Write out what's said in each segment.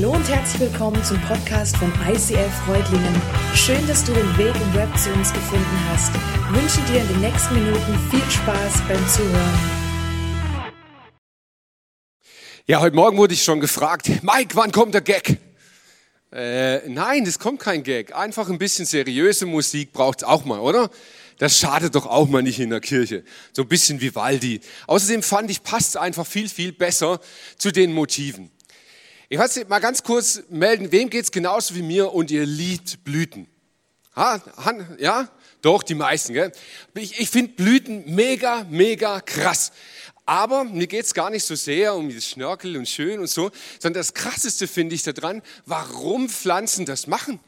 Hallo und herzlich willkommen zum Podcast von ICF Freudlingen. Schön, dass du den Weg im Web zu uns gefunden hast. Ich wünsche dir in den nächsten Minuten viel Spaß beim Zuhören. Ja, heute Morgen wurde ich schon gefragt, Mike, wann kommt der Gag? Äh, nein, es kommt kein Gag. Einfach ein bisschen seriöse Musik braucht es auch mal, oder? Das schadet doch auch mal nicht in der Kirche. So ein bisschen wie Waldi. Außerdem fand ich, passt einfach viel, viel besser zu den Motiven. Ich wollte mal ganz kurz melden, wem geht's genauso wie mir und ihr liebt Blüten? Ha, ja? Doch, die meisten. Gell? Ich, ich finde Blüten mega, mega krass. Aber mir geht's gar nicht so sehr um das Schnörkel und schön und so, sondern das Krasseste finde ich daran, warum Pflanzen das machen.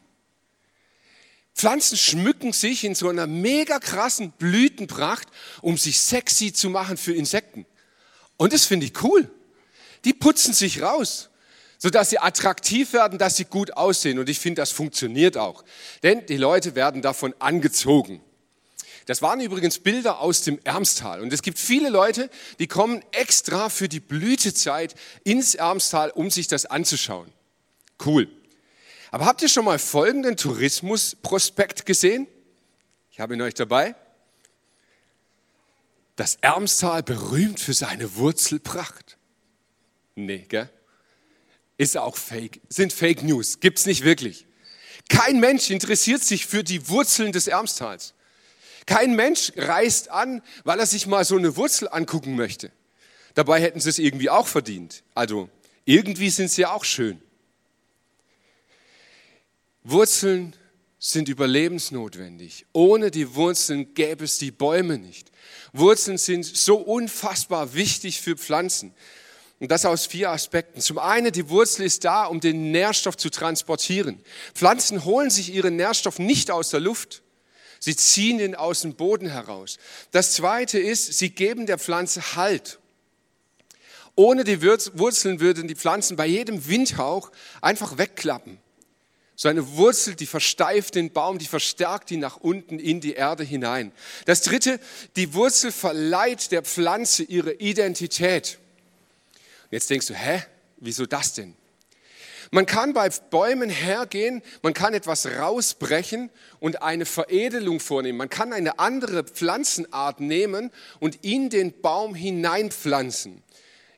Pflanzen schmücken sich in so einer mega krassen Blütenpracht, um sich sexy zu machen für Insekten. Und das finde ich cool. Die putzen sich raus, sodass sie attraktiv werden, dass sie gut aussehen. Und ich finde, das funktioniert auch. Denn die Leute werden davon angezogen. Das waren übrigens Bilder aus dem Ermstal. Und es gibt viele Leute, die kommen extra für die Blütezeit ins Ermstal, um sich das anzuschauen. Cool. Aber habt ihr schon mal folgenden Tourismusprospekt gesehen? Ich habe ihn euch dabei. Das Ermstal berühmt für seine Wurzelpracht. Nee, gell? Ist auch fake. Sind Fake News. Gibt's nicht wirklich. Kein Mensch interessiert sich für die Wurzeln des Ermstals. Kein Mensch reist an, weil er sich mal so eine Wurzel angucken möchte. Dabei hätten sie es irgendwie auch verdient. Also irgendwie sind sie auch schön. Wurzeln sind überlebensnotwendig. Ohne die Wurzeln gäbe es die Bäume nicht. Wurzeln sind so unfassbar wichtig für Pflanzen. Und das aus vier Aspekten. Zum einen, die Wurzel ist da, um den Nährstoff zu transportieren. Pflanzen holen sich ihren Nährstoff nicht aus der Luft. Sie ziehen ihn aus dem Boden heraus. Das zweite ist, sie geben der Pflanze Halt. Ohne die Wurzeln würden die Pflanzen bei jedem Windhauch einfach wegklappen. So eine Wurzel, die versteift den Baum, die verstärkt ihn nach unten in die Erde hinein. Das dritte, die Wurzel verleiht der Pflanze ihre Identität. Jetzt denkst du, hä, wieso das denn? Man kann bei Bäumen hergehen, man kann etwas rausbrechen und eine Veredelung vornehmen. Man kann eine andere Pflanzenart nehmen und in den Baum hineinpflanzen.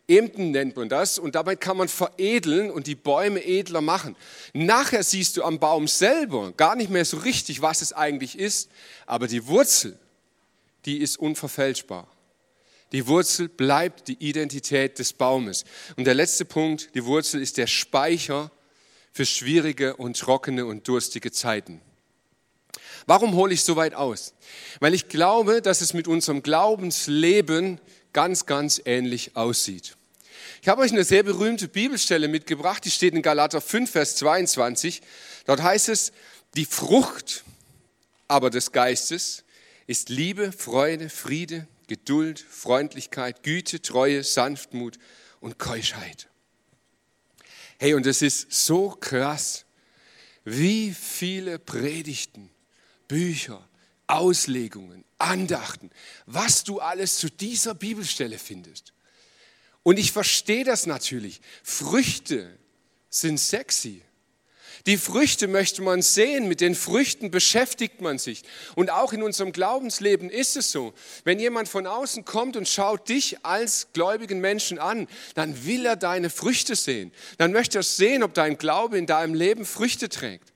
Emden nennt man das und damit kann man veredeln und die Bäume edler machen. Nachher siehst du am Baum selber gar nicht mehr so richtig, was es eigentlich ist, aber die Wurzel, die ist unverfälschbar. Die Wurzel bleibt die Identität des Baumes. Und der letzte Punkt, die Wurzel ist der Speicher für schwierige und trockene und durstige Zeiten. Warum hole ich so weit aus? Weil ich glaube, dass es mit unserem Glaubensleben ganz, ganz ähnlich aussieht. Ich habe euch eine sehr berühmte Bibelstelle mitgebracht, die steht in Galater 5, Vers 22. Dort heißt es, die Frucht aber des Geistes ist Liebe, Freude, Friede, Geduld, Freundlichkeit, Güte, Treue, Sanftmut und Keuschheit. Hey, und es ist so krass, wie viele Predigten, Bücher, Auslegungen, Andachten, was du alles zu dieser Bibelstelle findest. Und ich verstehe das natürlich. Früchte sind sexy. Die Früchte möchte man sehen, mit den Früchten beschäftigt man sich. Und auch in unserem Glaubensleben ist es so. Wenn jemand von außen kommt und schaut dich als gläubigen Menschen an, dann will er deine Früchte sehen. Dann möchte er sehen, ob dein Glaube in deinem Leben Früchte trägt.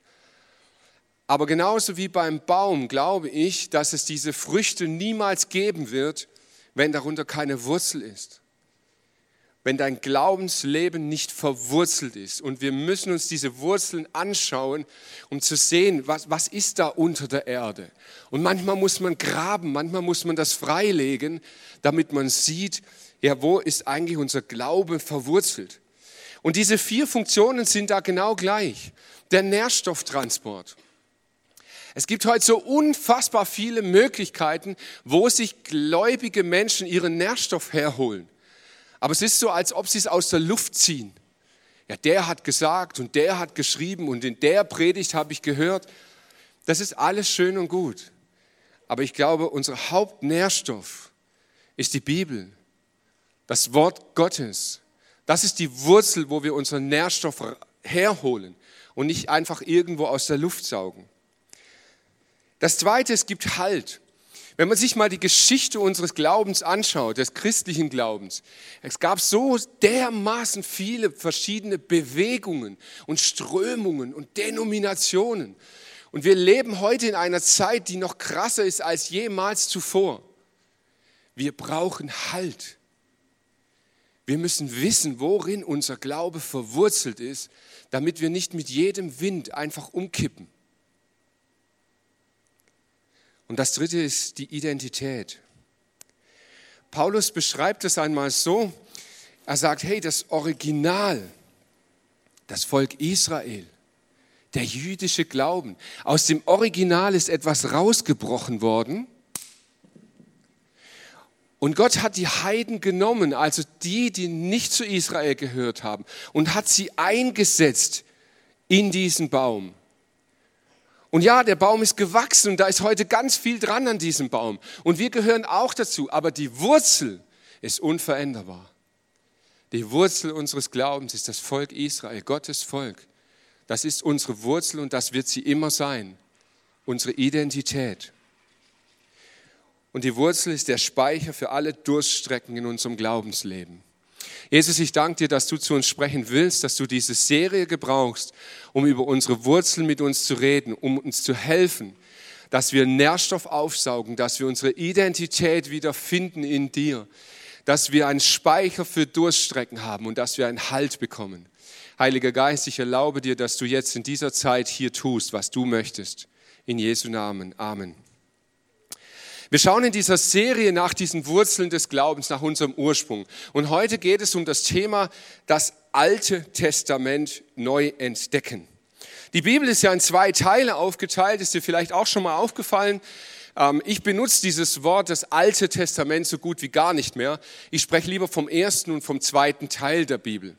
Aber genauso wie beim Baum glaube ich, dass es diese Früchte niemals geben wird, wenn darunter keine Wurzel ist. Wenn dein Glaubensleben nicht verwurzelt ist. Und wir müssen uns diese Wurzeln anschauen, um zu sehen, was, was ist da unter der Erde. Und manchmal muss man graben, manchmal muss man das freilegen, damit man sieht, ja, wo ist eigentlich unser Glaube verwurzelt. Und diese vier Funktionen sind da genau gleich. Der Nährstofftransport. Es gibt heute so unfassbar viele Möglichkeiten, wo sich gläubige Menschen ihren Nährstoff herholen. Aber es ist so, als ob sie es aus der Luft ziehen. Ja, der hat gesagt und der hat geschrieben und in der Predigt habe ich gehört. Das ist alles schön und gut. Aber ich glaube, unser Hauptnährstoff ist die Bibel, das Wort Gottes. Das ist die Wurzel, wo wir unseren Nährstoff herholen und nicht einfach irgendwo aus der Luft saugen. Das Zweite, es gibt Halt. Wenn man sich mal die Geschichte unseres Glaubens anschaut, des christlichen Glaubens, es gab so dermaßen viele verschiedene Bewegungen und Strömungen und Denominationen. Und wir leben heute in einer Zeit, die noch krasser ist als jemals zuvor. Wir brauchen Halt. Wir müssen wissen, worin unser Glaube verwurzelt ist, damit wir nicht mit jedem Wind einfach umkippen. Und das Dritte ist die Identität. Paulus beschreibt es einmal so, er sagt, hey, das Original, das Volk Israel, der jüdische Glauben, aus dem Original ist etwas rausgebrochen worden. Und Gott hat die Heiden genommen, also die, die nicht zu Israel gehört haben, und hat sie eingesetzt in diesen Baum. Und ja, der Baum ist gewachsen und da ist heute ganz viel dran an diesem Baum. Und wir gehören auch dazu, aber die Wurzel ist unveränderbar. Die Wurzel unseres Glaubens ist das Volk Israel, Gottes Volk. Das ist unsere Wurzel und das wird sie immer sein, unsere Identität. Und die Wurzel ist der Speicher für alle Durststrecken in unserem Glaubensleben. Jesus, ich danke dir, dass du zu uns sprechen willst, dass du diese Serie gebrauchst, um über unsere Wurzeln mit uns zu reden, um uns zu helfen, dass wir Nährstoff aufsaugen, dass wir unsere Identität wiederfinden in dir, dass wir einen Speicher für Durststrecken haben und dass wir einen Halt bekommen. Heiliger Geist, ich erlaube dir, dass du jetzt in dieser Zeit hier tust, was du möchtest. In Jesu Namen. Amen. Wir schauen in dieser Serie nach diesen Wurzeln des Glaubens, nach unserem Ursprung. Und heute geht es um das Thema das Alte Testament neu entdecken. Die Bibel ist ja in zwei Teile aufgeteilt, ist dir vielleicht auch schon mal aufgefallen. Ähm, ich benutze dieses Wort, das Alte Testament, so gut wie gar nicht mehr. Ich spreche lieber vom ersten und vom zweiten Teil der Bibel.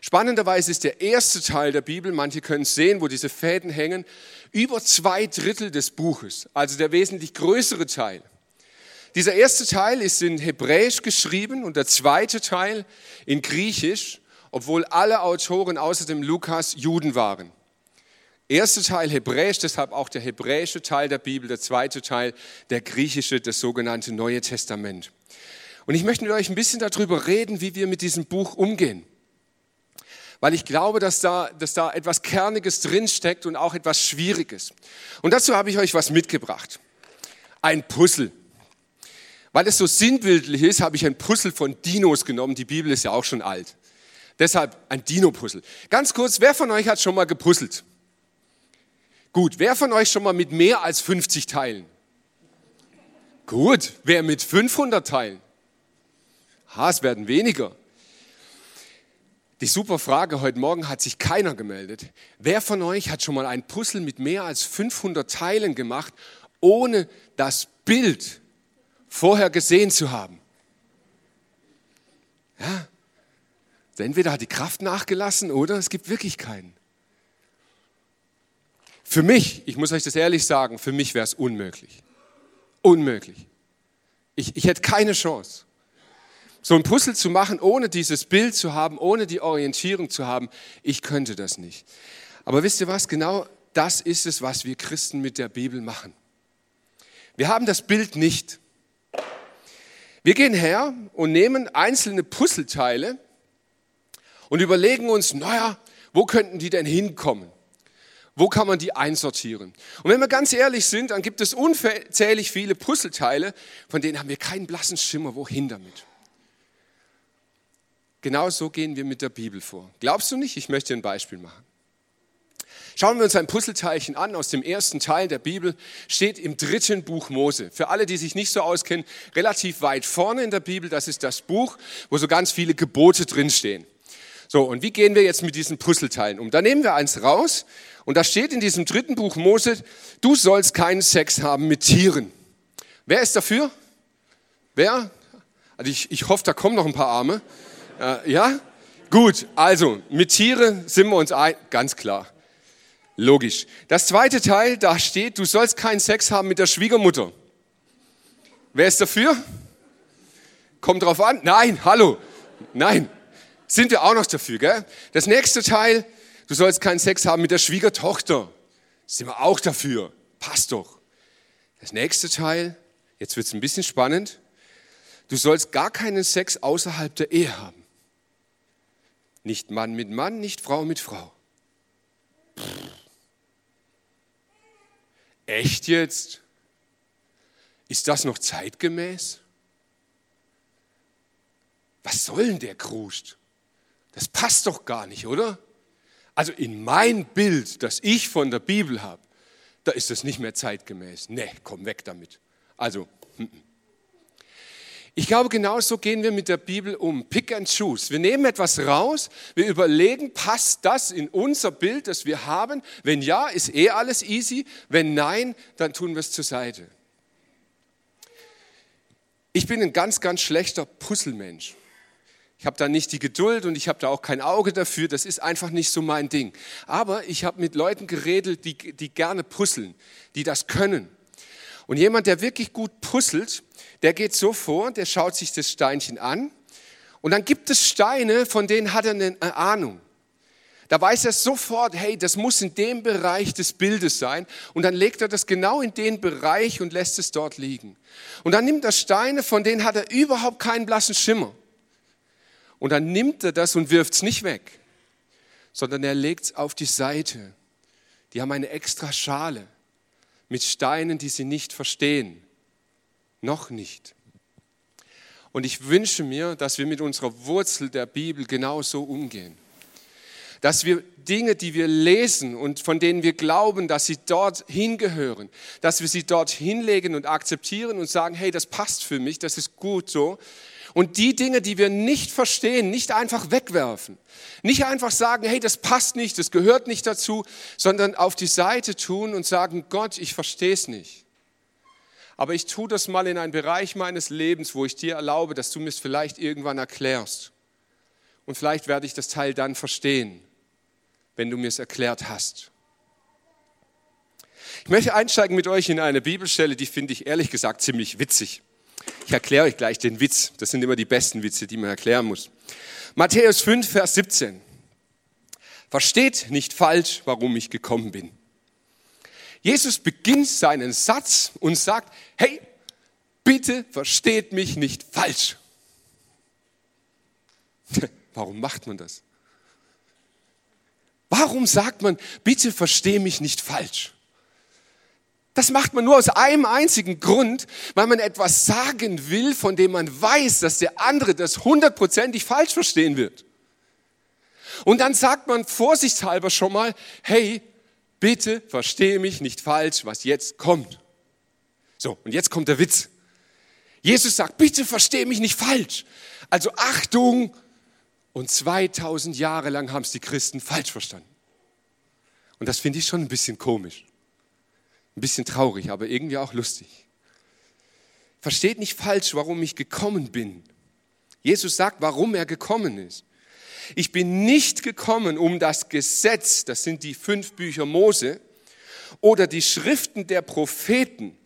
Spannenderweise ist der erste Teil der Bibel, manche können es sehen, wo diese Fäden hängen, über zwei Drittel des Buches, also der wesentlich größere Teil. Dieser erste Teil ist in Hebräisch geschrieben und der zweite Teil in Griechisch, obwohl alle Autoren außer dem Lukas Juden waren. Erster Teil Hebräisch, deshalb auch der hebräische Teil der Bibel, der zweite Teil der griechische, das sogenannte Neue Testament. Und ich möchte mit euch ein bisschen darüber reden, wie wir mit diesem Buch umgehen. Weil ich glaube, dass da, dass da etwas Kerniges drinsteckt und auch etwas Schwieriges. Und dazu habe ich euch was mitgebracht. Ein Puzzle. Weil es so sinnbildlich ist, habe ich ein Puzzle von Dinos genommen. Die Bibel ist ja auch schon alt. Deshalb ein Dino-Puzzle. Ganz kurz, wer von euch hat schon mal gepuzzelt? Gut, wer von euch schon mal mit mehr als 50 Teilen? Gut, wer mit 500 Teilen? Ha, es werden weniger. Die super Frage, heute Morgen hat sich keiner gemeldet. Wer von euch hat schon mal ein Puzzle mit mehr als 500 Teilen gemacht, ohne das Bild vorher gesehen zu haben. Ja, entweder hat die Kraft nachgelassen oder es gibt wirklich keinen. Für mich, ich muss euch das ehrlich sagen, für mich wäre es unmöglich. Unmöglich. Ich, ich hätte keine Chance. So ein Puzzle zu machen, ohne dieses Bild zu haben, ohne die Orientierung zu haben, ich könnte das nicht. Aber wisst ihr was? Genau das ist es, was wir Christen mit der Bibel machen. Wir haben das Bild nicht. Wir gehen her und nehmen einzelne Puzzleteile und überlegen uns, naja, wo könnten die denn hinkommen? Wo kann man die einsortieren? Und wenn wir ganz ehrlich sind, dann gibt es unzählig viele Puzzleteile, von denen haben wir keinen blassen Schimmer, wohin damit. Genau so gehen wir mit der Bibel vor. Glaubst du nicht? Ich möchte ein Beispiel machen. Schauen wir uns ein Puzzleteilchen an aus dem ersten Teil der Bibel, steht im dritten Buch Mose. Für alle, die sich nicht so auskennen, relativ weit vorne in der Bibel, das ist das Buch, wo so ganz viele Gebote drinstehen. So, und wie gehen wir jetzt mit diesen Puzzleteilen um? Da nehmen wir eins raus und da steht in diesem dritten Buch Mose, du sollst keinen Sex haben mit Tieren. Wer ist dafür? Wer? Also ich, ich hoffe, da kommen noch ein paar Arme. Äh, ja? Gut, also mit Tieren sind wir uns ein, ganz klar. Logisch. Das zweite Teil, da steht, du sollst keinen Sex haben mit der Schwiegermutter. Wer ist dafür? Kommt drauf an? Nein, hallo. Nein. Sind wir auch noch dafür, gell? Das nächste Teil, Du sollst keinen Sex haben mit der Schwiegertochter. Sind wir auch dafür. Passt doch. Das nächste Teil, jetzt wird es ein bisschen spannend. Du sollst gar keinen Sex außerhalb der Ehe haben. Nicht Mann mit Mann, nicht Frau mit Frau. Pff. Echt jetzt? Ist das noch zeitgemäß? Was soll denn der Krust? Das passt doch gar nicht, oder? Also in mein Bild, das ich von der Bibel habe, da ist das nicht mehr zeitgemäß. Nee, komm weg damit. Also. Ich glaube, genauso gehen wir mit der Bibel um. Pick and choose. Wir nehmen etwas raus, wir überlegen, passt das in unser Bild, das wir haben? Wenn ja, ist eh alles easy. Wenn nein, dann tun wir es zur Seite. Ich bin ein ganz, ganz schlechter Puzzlemensch. Ich habe da nicht die Geduld und ich habe da auch kein Auge dafür. Das ist einfach nicht so mein Ding. Aber ich habe mit Leuten geredet, die, die gerne puzzeln, die das können. Und jemand, der wirklich gut puzzelt, der geht so vor, der schaut sich das Steinchen an und dann gibt es Steine, von denen hat er eine Ahnung. Da weiß er sofort, hey, das muss in dem Bereich des Bildes sein. Und dann legt er das genau in den Bereich und lässt es dort liegen. Und dann nimmt er Steine, von denen hat er überhaupt keinen blassen Schimmer. Und dann nimmt er das und wirft es nicht weg, sondern er legt es auf die Seite. Die haben eine extra Schale mit Steinen, die sie nicht verstehen. Noch nicht. Und ich wünsche mir, dass wir mit unserer Wurzel der Bibel genauso umgehen. Dass wir Dinge, die wir lesen und von denen wir glauben, dass sie dort hingehören, dass wir sie dort hinlegen und akzeptieren und sagen, hey, das passt für mich, das ist gut so. Und die Dinge, die wir nicht verstehen, nicht einfach wegwerfen. Nicht einfach sagen, hey, das passt nicht, das gehört nicht dazu, sondern auf die Seite tun und sagen, Gott, ich verstehe es nicht aber ich tue das mal in einen Bereich meines Lebens, wo ich dir erlaube, dass du mir es vielleicht irgendwann erklärst. Und vielleicht werde ich das Teil dann verstehen, wenn du mir es erklärt hast. Ich möchte einsteigen mit euch in eine Bibelstelle, die finde ich ehrlich gesagt ziemlich witzig. Ich erkläre euch gleich den Witz. Das sind immer die besten Witze, die man erklären muss. Matthäus 5, Vers 17. Versteht nicht falsch, warum ich gekommen bin. Jesus beginnt seinen Satz und sagt, hey, bitte versteht mich nicht falsch. Warum macht man das? Warum sagt man, bitte verstehe mich nicht falsch? Das macht man nur aus einem einzigen Grund, weil man etwas sagen will, von dem man weiß, dass der andere das hundertprozentig falsch verstehen wird. Und dann sagt man vorsichtshalber schon mal, hey, bitte verstehe mich nicht falsch, was jetzt kommt. So, und jetzt kommt der Witz. Jesus sagt, bitte verstehe mich nicht falsch. Also Achtung, und 2000 Jahre lang haben es die Christen falsch verstanden. Und das finde ich schon ein bisschen komisch. Ein bisschen traurig, aber irgendwie auch lustig. Versteht nicht falsch, warum ich gekommen bin. Jesus sagt, warum er gekommen ist. Ich bin nicht gekommen, um das Gesetz, das sind die fünf Bücher Mose, oder die Schriften der Propheten,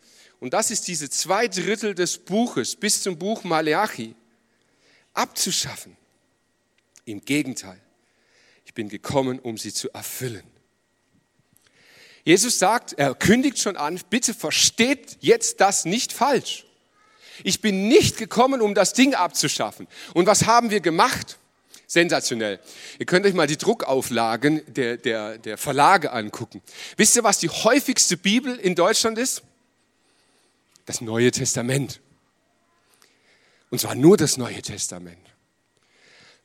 und das ist diese zwei Drittel des Buches bis zum Buch Maleachi, abzuschaffen. Im Gegenteil, ich bin gekommen, um sie zu erfüllen. Jesus sagt, er kündigt schon an, bitte versteht jetzt das nicht falsch. Ich bin nicht gekommen, um das Ding abzuschaffen. Und was haben wir gemacht? Sensationell. Ihr könnt euch mal die Druckauflagen der, der, der Verlage angucken. Wisst ihr, was die häufigste Bibel in Deutschland ist? Das Neue Testament. Und zwar nur das Neue Testament.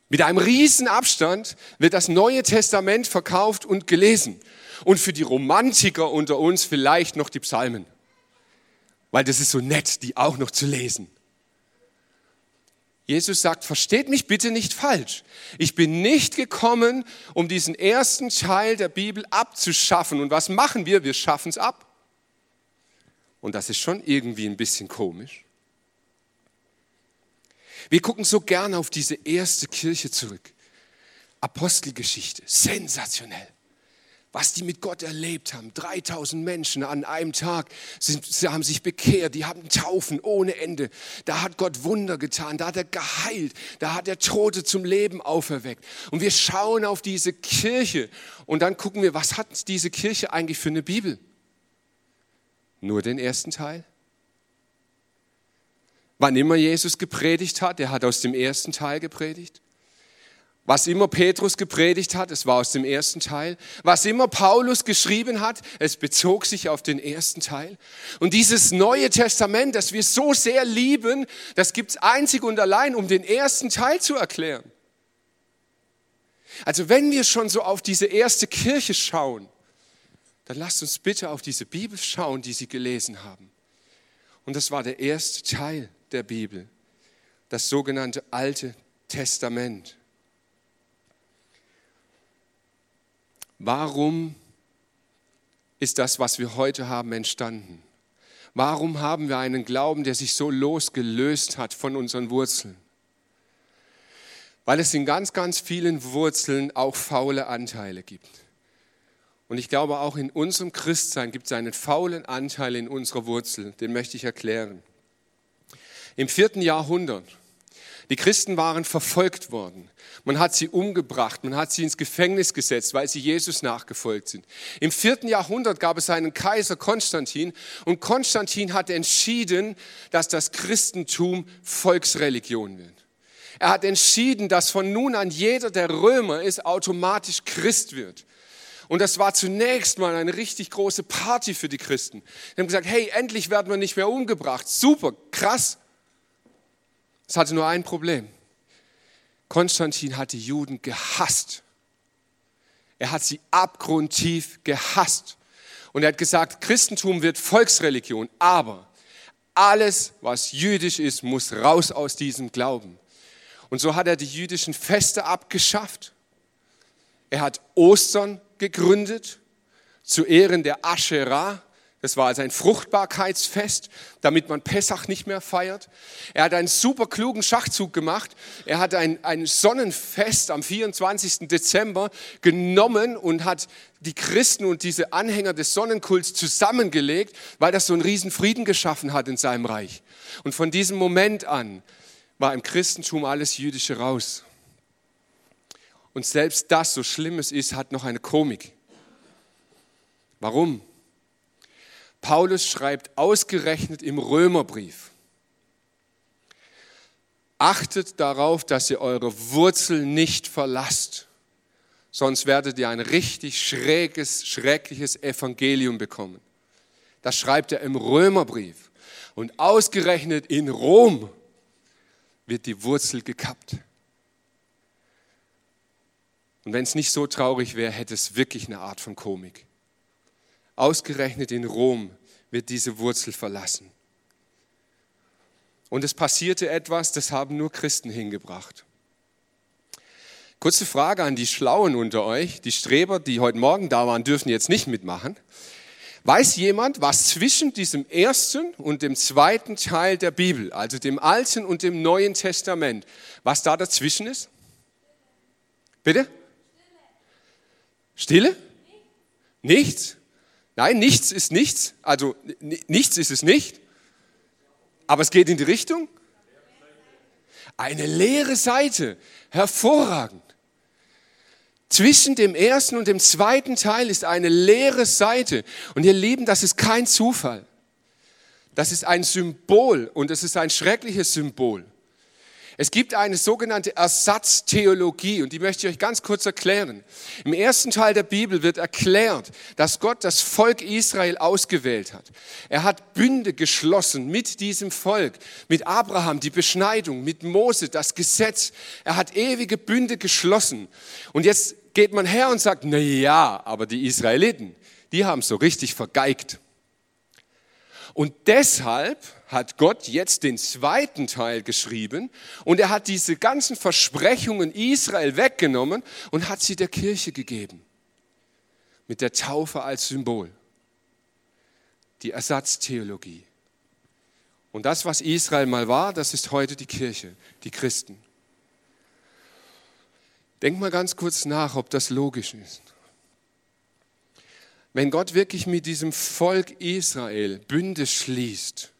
Mit einem riesen Abstand wird das Neue Testament verkauft und gelesen. Und für die Romantiker unter uns vielleicht noch die Psalmen. Weil das ist so nett, die auch noch zu lesen. Jesus sagt, versteht mich bitte nicht falsch. Ich bin nicht gekommen, um diesen ersten Teil der Bibel abzuschaffen. Und was machen wir? Wir schaffen es ab. Und das ist schon irgendwie ein bisschen komisch. Wir gucken so gerne auf diese erste Kirche zurück. Apostelgeschichte, sensationell. Was die mit Gott erlebt haben. 3000 Menschen an einem Tag sind, sie haben sich bekehrt, die haben Taufen ohne Ende. Da hat Gott Wunder getan, da hat er geheilt, da hat er Tote zum Leben auferweckt. Und wir schauen auf diese Kirche und dann gucken wir, was hat diese Kirche eigentlich für eine Bibel? Nur den ersten Teil? Wann immer Jesus gepredigt hat, er hat aus dem ersten Teil gepredigt. Was immer Petrus gepredigt hat, es war aus dem ersten Teil. Was immer Paulus geschrieben hat, es bezog sich auf den ersten Teil. Und dieses Neue Testament, das wir so sehr lieben, das gibt es einzig und allein, um den ersten Teil zu erklären. Also wenn wir schon so auf diese erste Kirche schauen, dann lasst uns bitte auf diese Bibel schauen, die sie gelesen haben. Und das war der erste Teil der Bibel, das sogenannte Alte Testament. Warum ist das, was wir heute haben, entstanden? Warum haben wir einen Glauben, der sich so losgelöst hat von unseren Wurzeln? Weil es in ganz, ganz vielen Wurzeln auch faule Anteile gibt. Und ich glaube, auch in unserem Christsein gibt es einen faulen Anteil in unserer Wurzel. Den möchte ich erklären. Im vierten Jahrhundert die Christen waren verfolgt worden. Man hat sie umgebracht, man hat sie ins Gefängnis gesetzt, weil sie Jesus nachgefolgt sind. Im vierten Jahrhundert gab es einen Kaiser Konstantin und Konstantin hat entschieden, dass das Christentum Volksreligion wird. Er hat entschieden, dass von nun an jeder, der Römer ist, automatisch Christ wird. Und das war zunächst mal eine richtig große Party für die Christen. Die haben gesagt, hey, endlich werden wir nicht mehr umgebracht. Super, krass. Es hatte nur ein Problem. Konstantin hat die Juden gehasst. Er hat sie abgrundtief gehasst. Und er hat gesagt, Christentum wird Volksreligion, aber alles, was jüdisch ist, muss raus aus diesem Glauben. Und so hat er die jüdischen Feste abgeschafft. Er hat Ostern gegründet zu Ehren der Asherah, das war also ein Fruchtbarkeitsfest, damit man Pessach nicht mehr feiert. Er hat einen super klugen Schachzug gemacht. Er hat ein, ein Sonnenfest am 24. Dezember genommen und hat die Christen und diese Anhänger des Sonnenkults zusammengelegt, weil das so einen riesen Frieden geschaffen hat in seinem Reich. Und von diesem Moment an war im Christentum alles Jüdische raus. Und selbst das, so schlimm es ist, hat noch eine Komik. Warum? Paulus schreibt ausgerechnet im Römerbrief, achtet darauf, dass ihr eure Wurzel nicht verlasst, sonst werdet ihr ein richtig schräges, schreckliches Evangelium bekommen. Das schreibt er im Römerbrief. Und ausgerechnet in Rom wird die Wurzel gekappt. Und wenn es nicht so traurig wäre, hätte es wirklich eine Art von Komik. Ausgerechnet in Rom wird diese Wurzel verlassen. Und es passierte etwas, das haben nur Christen hingebracht. Kurze Frage an die Schlauen unter euch. Die Streber, die heute Morgen da waren, dürfen jetzt nicht mitmachen. Weiß jemand, was zwischen diesem ersten und dem zweiten Teil der Bibel, also dem Alten und dem Neuen Testament, was da dazwischen ist? Bitte? Stille? Nichts? Nein, nichts ist nichts. Also nichts ist es nicht. Aber es geht in die Richtung. Eine leere Seite. Hervorragend. Zwischen dem ersten und dem zweiten Teil ist eine leere Seite. Und ihr Lieben, das ist kein Zufall. Das ist ein Symbol und es ist ein schreckliches Symbol. Es gibt eine sogenannte Ersatztheologie und die möchte ich euch ganz kurz erklären. Im ersten Teil der Bibel wird erklärt, dass Gott das Volk Israel ausgewählt hat. Er hat Bünde geschlossen mit diesem Volk, mit Abraham die Beschneidung, mit Mose das Gesetz. Er hat ewige Bünde geschlossen. Und jetzt geht man her und sagt, na ja, aber die Israeliten, die haben so richtig vergeigt. Und deshalb hat Gott jetzt den zweiten Teil geschrieben und er hat diese ganzen Versprechungen Israel weggenommen und hat sie der Kirche gegeben. Mit der Taufe als Symbol. Die Ersatztheologie. Und das, was Israel mal war, das ist heute die Kirche, die Christen. Denk mal ganz kurz nach, ob das logisch ist. wenn Gott wirklich mit diesem Volk Israel Bünde schließt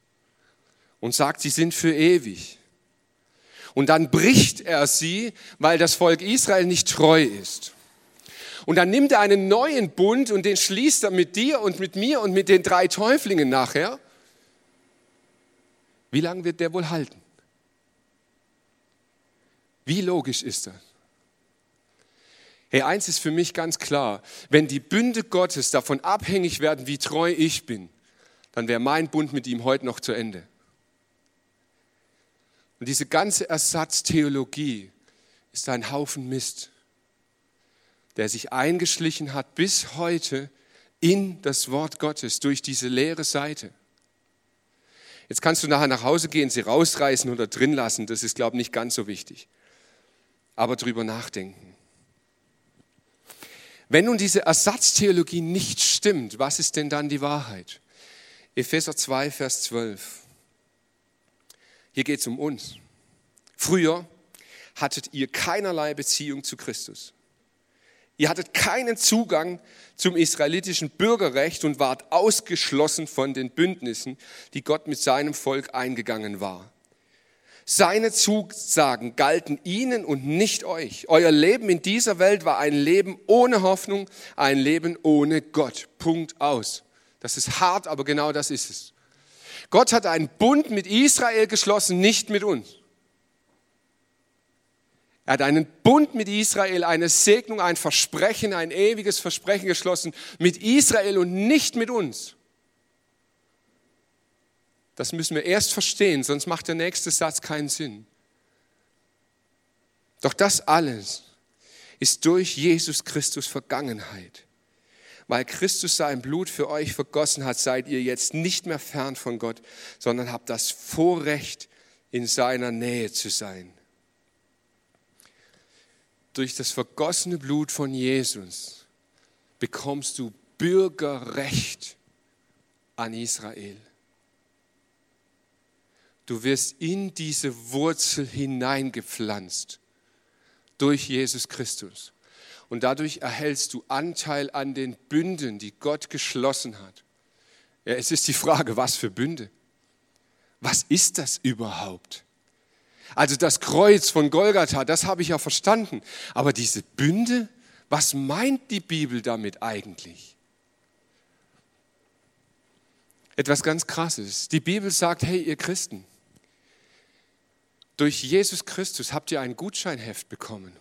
und sagt, sie sind für ewig, und dann bricht er sie, weil das Volk Israel nicht treu ist. Und dann nimmt er einen neuen Bund und den schließt er mit dir und mit mir und mit den drei Täuflingen nachher. Wie lange wird der wohl halten? Wie logisch ist das? Hey, eins ist für mich ganz klar. Wenn die Bünde Gottes davon abhängig werden, wie treu ich bin, dann wäre mein Bund mit ihm heute noch zu Ende. Und diese ganze Ersatztheologie ist ein Haufen Mist, der sich eingeschlichen hat bis heute in das Wort Gottes durch diese leere Seite. Jetzt kannst du nachher nach Hause gehen, sie rausreißen oder drin lassen, das ist, glaube ich, nicht ganz so wichtig. Aber drüber nachdenken. Wenn nun diese Ersatztheologie nicht stimmt, was ist denn dann die Wahrheit? Epheser 2, Vers 12. Hier geht es um uns. Früher hattet ihr keinerlei Beziehung zu Christus. Ihr hattet keinen Zugang zum israelitischen Bürgerrecht und wart ausgeschlossen von den Bündnissen, die Gott mit seinem Volk eingegangen war. Seine Zusagen galten ihnen und nicht euch. Euer Leben in dieser Welt war ein Leben ohne Hoffnung, ein Leben ohne Gott. Punkt aus. Das ist hart, aber genau das ist es. Gott hat einen Bund mit Israel geschlossen, nicht mit uns. Er hat einen Bund mit Israel, eine Segnung, ein Versprechen, ein ewiges Versprechen geschlossen mit Israel und nicht mit uns. Das müssen wir erst verstehen, sonst macht der nächste Satz keinen Sinn. Doch das alles ist durch Jesus Christus Vergangenheit. Weil Christus sein Blut für euch vergossen hat, seid ihr jetzt nicht mehr fern von Gott, sondern habt das Vorrecht, in seiner Nähe zu sein. Durch das vergossene Blut von Jesus bekommst du Bürgerrecht an Israel. Du wirst in diese Wurzel hineingepflanzt durch Jesus Christus. Und dadurch erhältst du Anteil an den Bünden, die Gott geschlossen hat. Ja, es ist die Frage, was für Bünde? Was ist das überhaupt? Also das Kreuz von Golgatha, das habe ich ja verstanden. Aber diese Bünde, was meint die Bibel damit eigentlich? Etwas ganz Krasses. Die Bibel sagt, hey ihr Christen, durch Jesus Christus habt ihr ein Gutscheinheft bekommen.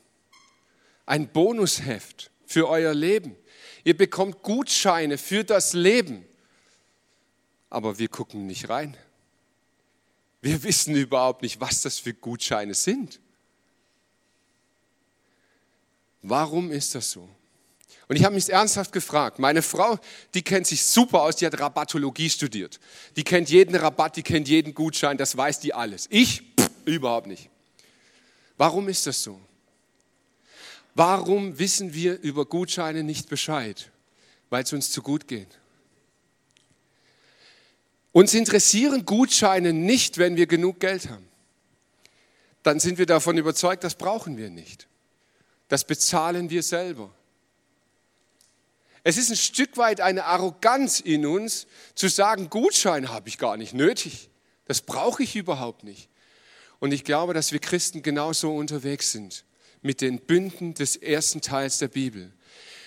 Ein Bonusheft für euer Leben. Ihr bekommt Gutscheine für das Leben. Aber wir gucken nicht rein. Wir wissen überhaupt nicht, was das für Gutscheine sind. Warum ist das so? Und ich habe mich ernsthaft gefragt. Meine Frau, die kennt sich super aus, die hat Rabattologie studiert. Die kennt jeden Rabatt, die kennt jeden Gutschein, das weiß die alles. Ich Überhaupt nicht. Warum ist das so? Warum wissen wir über Gutscheine nicht Bescheid? Weil es uns zu gut geht. Uns interessieren Gutscheine nicht, wenn wir genug Geld haben. Dann sind wir davon überzeugt, das brauchen wir nicht. Das bezahlen wir selber. Es ist ein Stück weit eine Arroganz in uns, zu sagen, Gutschein habe ich gar nicht nötig. Das brauche ich überhaupt nicht. Und ich glaube, dass wir Christen genauso unterwegs sind mit den Bünden des ersten Teils der Bibel.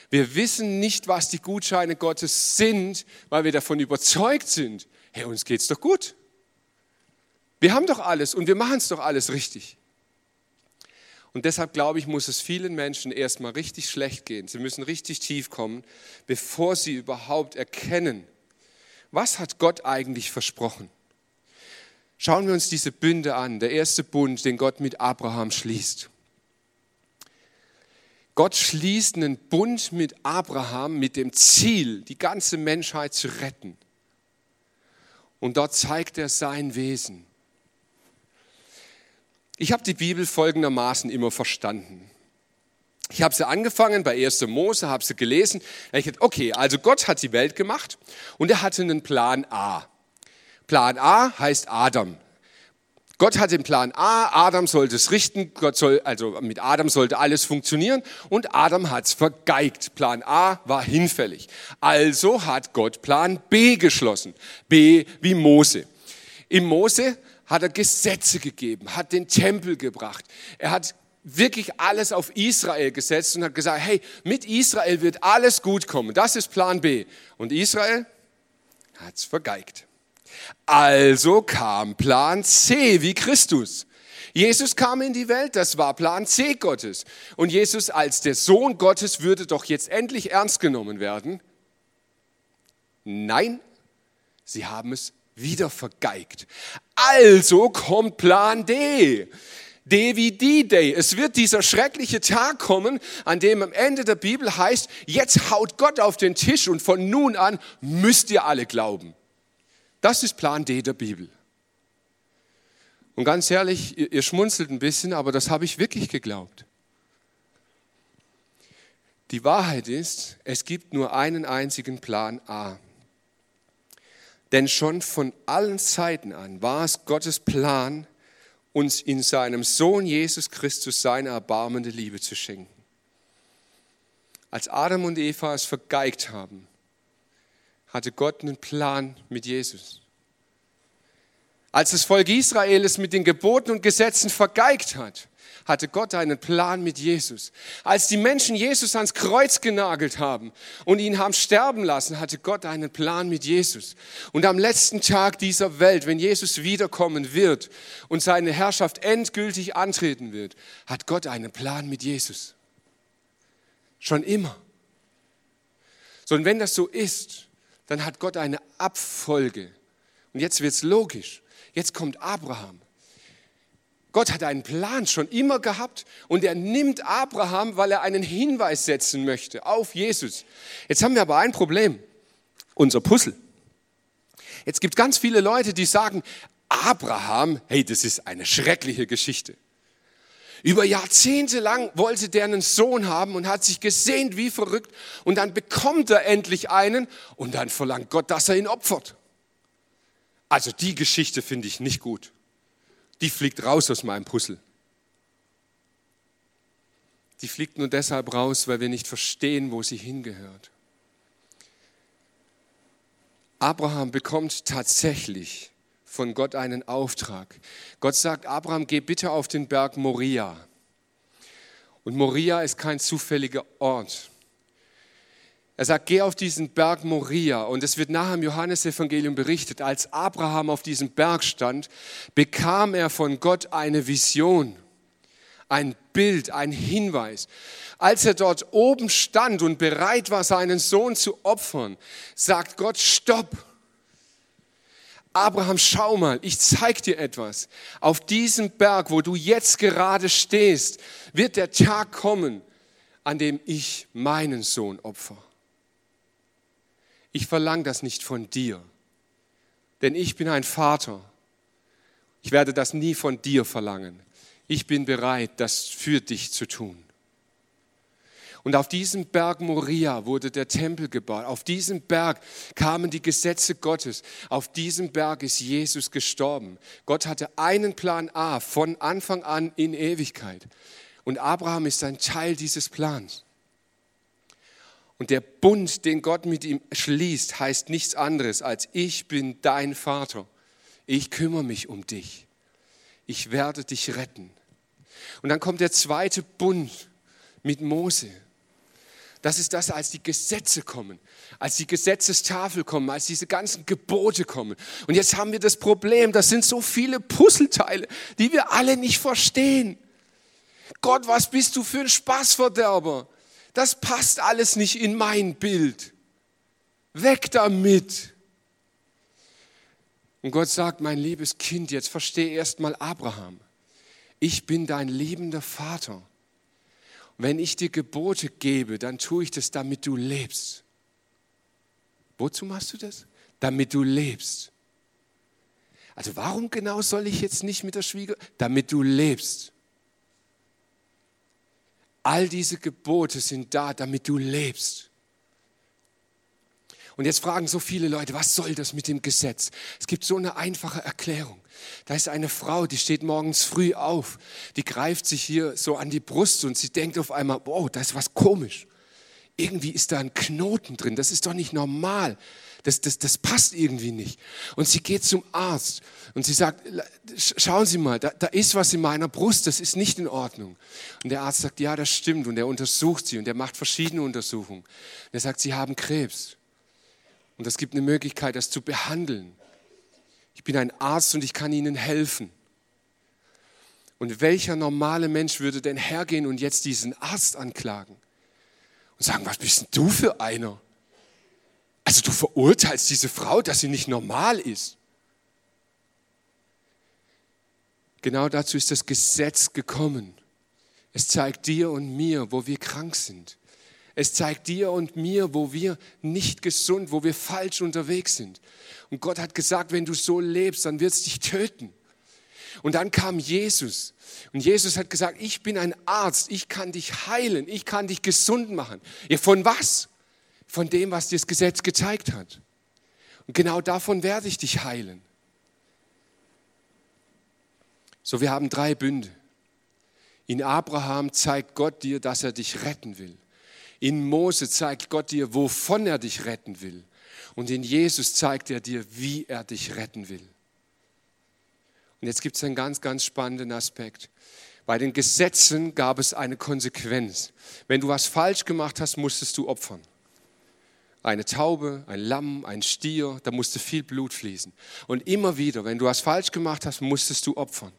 Wir wissen nicht, was die Gutscheine Gottes sind, weil wir davon überzeugt sind, hey, uns geht's doch gut. Wir haben doch alles und wir machen es doch alles richtig. Und deshalb glaube ich, muss es vielen Menschen erstmal richtig schlecht gehen. Sie müssen richtig tief kommen, bevor sie überhaupt erkennen, was hat Gott eigentlich versprochen. Schauen wir uns diese Bünde an. Der erste Bund, den Gott mit Abraham schließt. Gott schließt einen Bund mit Abraham mit dem Ziel, die ganze Menschheit zu retten. Und dort zeigt er sein Wesen. Ich habe die Bibel folgendermaßen immer verstanden. Ich habe sie angefangen bei 1. Mose, habe sie gelesen. Ich dachte, okay, also Gott hat die Welt gemacht und er hatte einen Plan A. Plan A heißt Adam. Gott hat den Plan A, Adam sollte es richten, Gott soll, also mit Adam sollte alles funktionieren und Adam hat es vergeigt. Plan A war hinfällig. Also hat Gott Plan B geschlossen. B wie Mose. Im Mose hat er Gesetze gegeben, hat den Tempel gebracht. Er hat wirklich alles auf Israel gesetzt und hat gesagt, hey, mit Israel wird alles gut kommen. Das ist Plan B. Und Israel hat es vergeigt. Also kam Plan C wie Christus. Jesus kam in die Welt, das war Plan C Gottes. Und Jesus als der Sohn Gottes würde doch jetzt endlich ernst genommen werden. Nein, sie haben es wieder vergeigt. Also kommt Plan D. D wie D-Day. Es wird dieser schreckliche Tag kommen, an dem am Ende der Bibel heißt, jetzt haut Gott auf den Tisch und von nun an müsst ihr alle glauben. Das ist Plan D der Bibel. Und ganz ehrlich, ihr, ihr schmunzelt ein bisschen, aber das habe ich wirklich geglaubt. Die Wahrheit ist, es gibt nur einen einzigen Plan A. Denn schon von allen Zeiten an war es Gottes Plan, uns in seinem Sohn Jesus Christus seine erbarmende Liebe zu schenken. Als Adam und Eva es vergeigt haben, hatte Gott einen Plan mit Jesus. Als das Volk Israel es mit den Geboten und Gesetzen vergeigt hat, hatte Gott einen Plan mit Jesus. Als die Menschen Jesus ans Kreuz genagelt haben und ihn haben sterben lassen, hatte Gott einen Plan mit Jesus. Und am letzten Tag dieser Welt, wenn Jesus wiederkommen wird und seine Herrschaft endgültig antreten wird, hat Gott einen Plan mit Jesus. Schon immer. So, und wenn das so ist, dann hat Gott eine Abfolge. Und jetzt wird es logisch. Jetzt kommt Abraham. Gott hat einen Plan schon immer gehabt und er nimmt Abraham, weil er einen Hinweis setzen möchte auf Jesus. Jetzt haben wir aber ein Problem, unser Puzzle. Jetzt gibt es ganz viele Leute, die sagen, Abraham, hey, das ist eine schreckliche Geschichte. Über Jahrzehnte lang wollte der einen Sohn haben und hat sich gesehnt wie verrückt und dann bekommt er endlich einen und dann verlangt Gott, dass er ihn opfert. Also die Geschichte finde ich nicht gut. Die fliegt raus aus meinem Puzzle. Die fliegt nur deshalb raus, weil wir nicht verstehen, wo sie hingehört. Abraham bekommt tatsächlich von Gott einen Auftrag. Gott sagt, Abraham, geh bitte auf den Berg Moria. Und Moria ist kein zufälliger Ort. Er sagt, geh auf diesen Berg Moria. Und es wird nachher im Johannesevangelium berichtet, als Abraham auf diesem Berg stand, bekam er von Gott eine Vision, ein Bild, ein Hinweis. Als er dort oben stand und bereit war, seinen Sohn zu opfern, sagt Gott, stopp Abraham, schau mal, ich zeig dir etwas. Auf diesem Berg, wo du jetzt gerade stehst, wird der Tag kommen, an dem ich meinen Sohn opfer. Ich verlange das nicht von dir, denn ich bin ein Vater. Ich werde das nie von dir verlangen. Ich bin bereit, das für dich zu tun. Und auf diesem Berg Moria wurde der Tempel gebaut. Auf diesem Berg kamen die Gesetze Gottes. Auf diesem Berg ist Jesus gestorben. Gott hatte einen Plan A von Anfang an in Ewigkeit. Und Abraham ist ein Teil dieses Plans. Und der Bund, den Gott mit ihm schließt, heißt nichts anderes als ich bin dein Vater. Ich kümmere mich um dich. Ich werde dich retten. Und dann kommt der zweite Bund mit Mose. Das ist das, als die Gesetze kommen, als die Gesetzestafel kommen, als diese ganzen Gebote kommen. Und jetzt haben wir das Problem, das sind so viele Puzzleteile, die wir alle nicht verstehen. Gott, was bist du für ein Spaßverderber? Das passt alles nicht in mein Bild. Weg damit. Und Gott sagt, mein liebes Kind, jetzt verstehe erst mal Abraham. Ich bin dein liebender Vater. Wenn ich dir Gebote gebe, dann tue ich das, damit du lebst. Wozu machst du das? Damit du lebst. Also warum genau soll ich jetzt nicht mit der Schwieger? Damit du lebst. All diese Gebote sind da, damit du lebst. Und jetzt fragen so viele Leute, was soll das mit dem Gesetz? Es gibt so eine einfache Erklärung. Da ist eine Frau, die steht morgens früh auf, die greift sich hier so an die Brust und sie denkt auf einmal, wow, da ist was komisch. Irgendwie ist da ein Knoten drin, das ist doch nicht normal. Das, das, das passt irgendwie nicht. Und sie geht zum Arzt und sie sagt, schauen Sie mal, da, da ist was in meiner Brust, das ist nicht in Ordnung. Und der Arzt sagt, ja, das stimmt. Und er untersucht sie und er macht verschiedene Untersuchungen. Und er sagt, Sie haben Krebs. Und es gibt eine Möglichkeit, das zu behandeln. Ich bin ein Arzt und ich kann Ihnen helfen. Und welcher normale Mensch würde denn hergehen und jetzt diesen Arzt anklagen und sagen, was bist denn du für einer? Also du verurteilst diese Frau, dass sie nicht normal ist. Genau dazu ist das Gesetz gekommen. Es zeigt dir und mir, wo wir krank sind. Es zeigt dir und mir, wo wir nicht gesund, wo wir falsch unterwegs sind. Und Gott hat gesagt, wenn du so lebst, dann wird es dich töten. Und dann kam Jesus. Und Jesus hat gesagt, ich bin ein Arzt, ich kann dich heilen, ich kann dich gesund machen. Ja, von was? Von dem, was dir das Gesetz gezeigt hat. Und genau davon werde ich dich heilen. So, wir haben drei Bünde. In Abraham zeigt Gott dir, dass er dich retten will. In Mose zeigt Gott dir, wovon er dich retten will. Und in Jesus zeigt er dir, wie er dich retten will. Und jetzt gibt es einen ganz, ganz spannenden Aspekt. Bei den Gesetzen gab es eine Konsequenz. Wenn du was falsch gemacht hast, musstest du opfern. Eine Taube, ein Lamm, ein Stier, da musste viel Blut fließen. Und immer wieder, wenn du was falsch gemacht hast, musstest du opfern.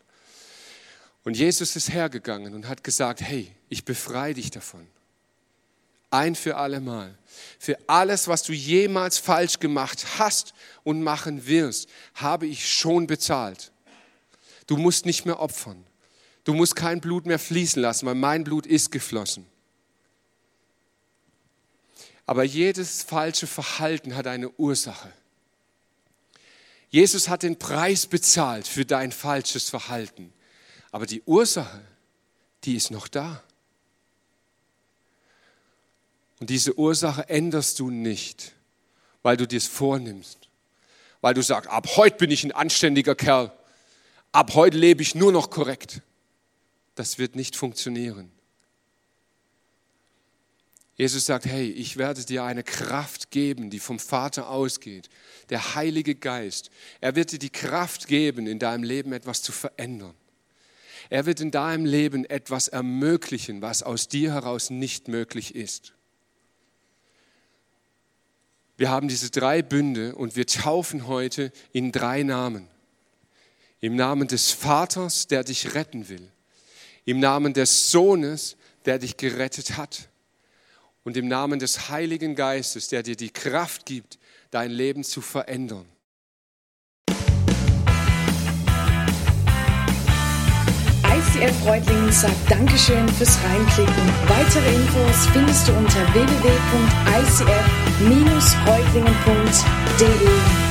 Und Jesus ist hergegangen und hat gesagt, hey, ich befreie dich davon. Ein für alle Mal. Für alles, was du jemals falsch gemacht hast und machen wirst, habe ich schon bezahlt. Du musst nicht mehr opfern. Du musst kein Blut mehr fließen lassen, weil mein Blut ist geflossen. Aber jedes falsche Verhalten hat eine Ursache. Jesus hat den Preis bezahlt für dein falsches Verhalten. Aber die Ursache, die ist noch da. Und diese Ursache änderst du nicht, weil du dir es vornimmst. Weil du sagst, ab heute bin ich ein anständiger Kerl. Ab heute lebe ich nur noch korrekt. Das wird nicht funktionieren. Jesus sagt, hey, ich werde dir eine Kraft geben, die vom Vater ausgeht. Der Heilige Geist. Er wird dir die Kraft geben, in deinem Leben etwas zu verändern. Er wird in deinem Leben etwas ermöglichen, was aus dir heraus nicht möglich ist. Wir haben diese drei Bünde und wir taufen heute in drei Namen. Im Namen des Vaters, der dich retten will. Im Namen des Sohnes, der dich gerettet hat. Und im Namen des Heiligen Geistes, der dir die Kraft gibt, dein Leben zu verändern. ICF Reutlingen sagt Dankeschön fürs Reinklicken. Weitere Infos findest du unter minus-Reutlingen.de.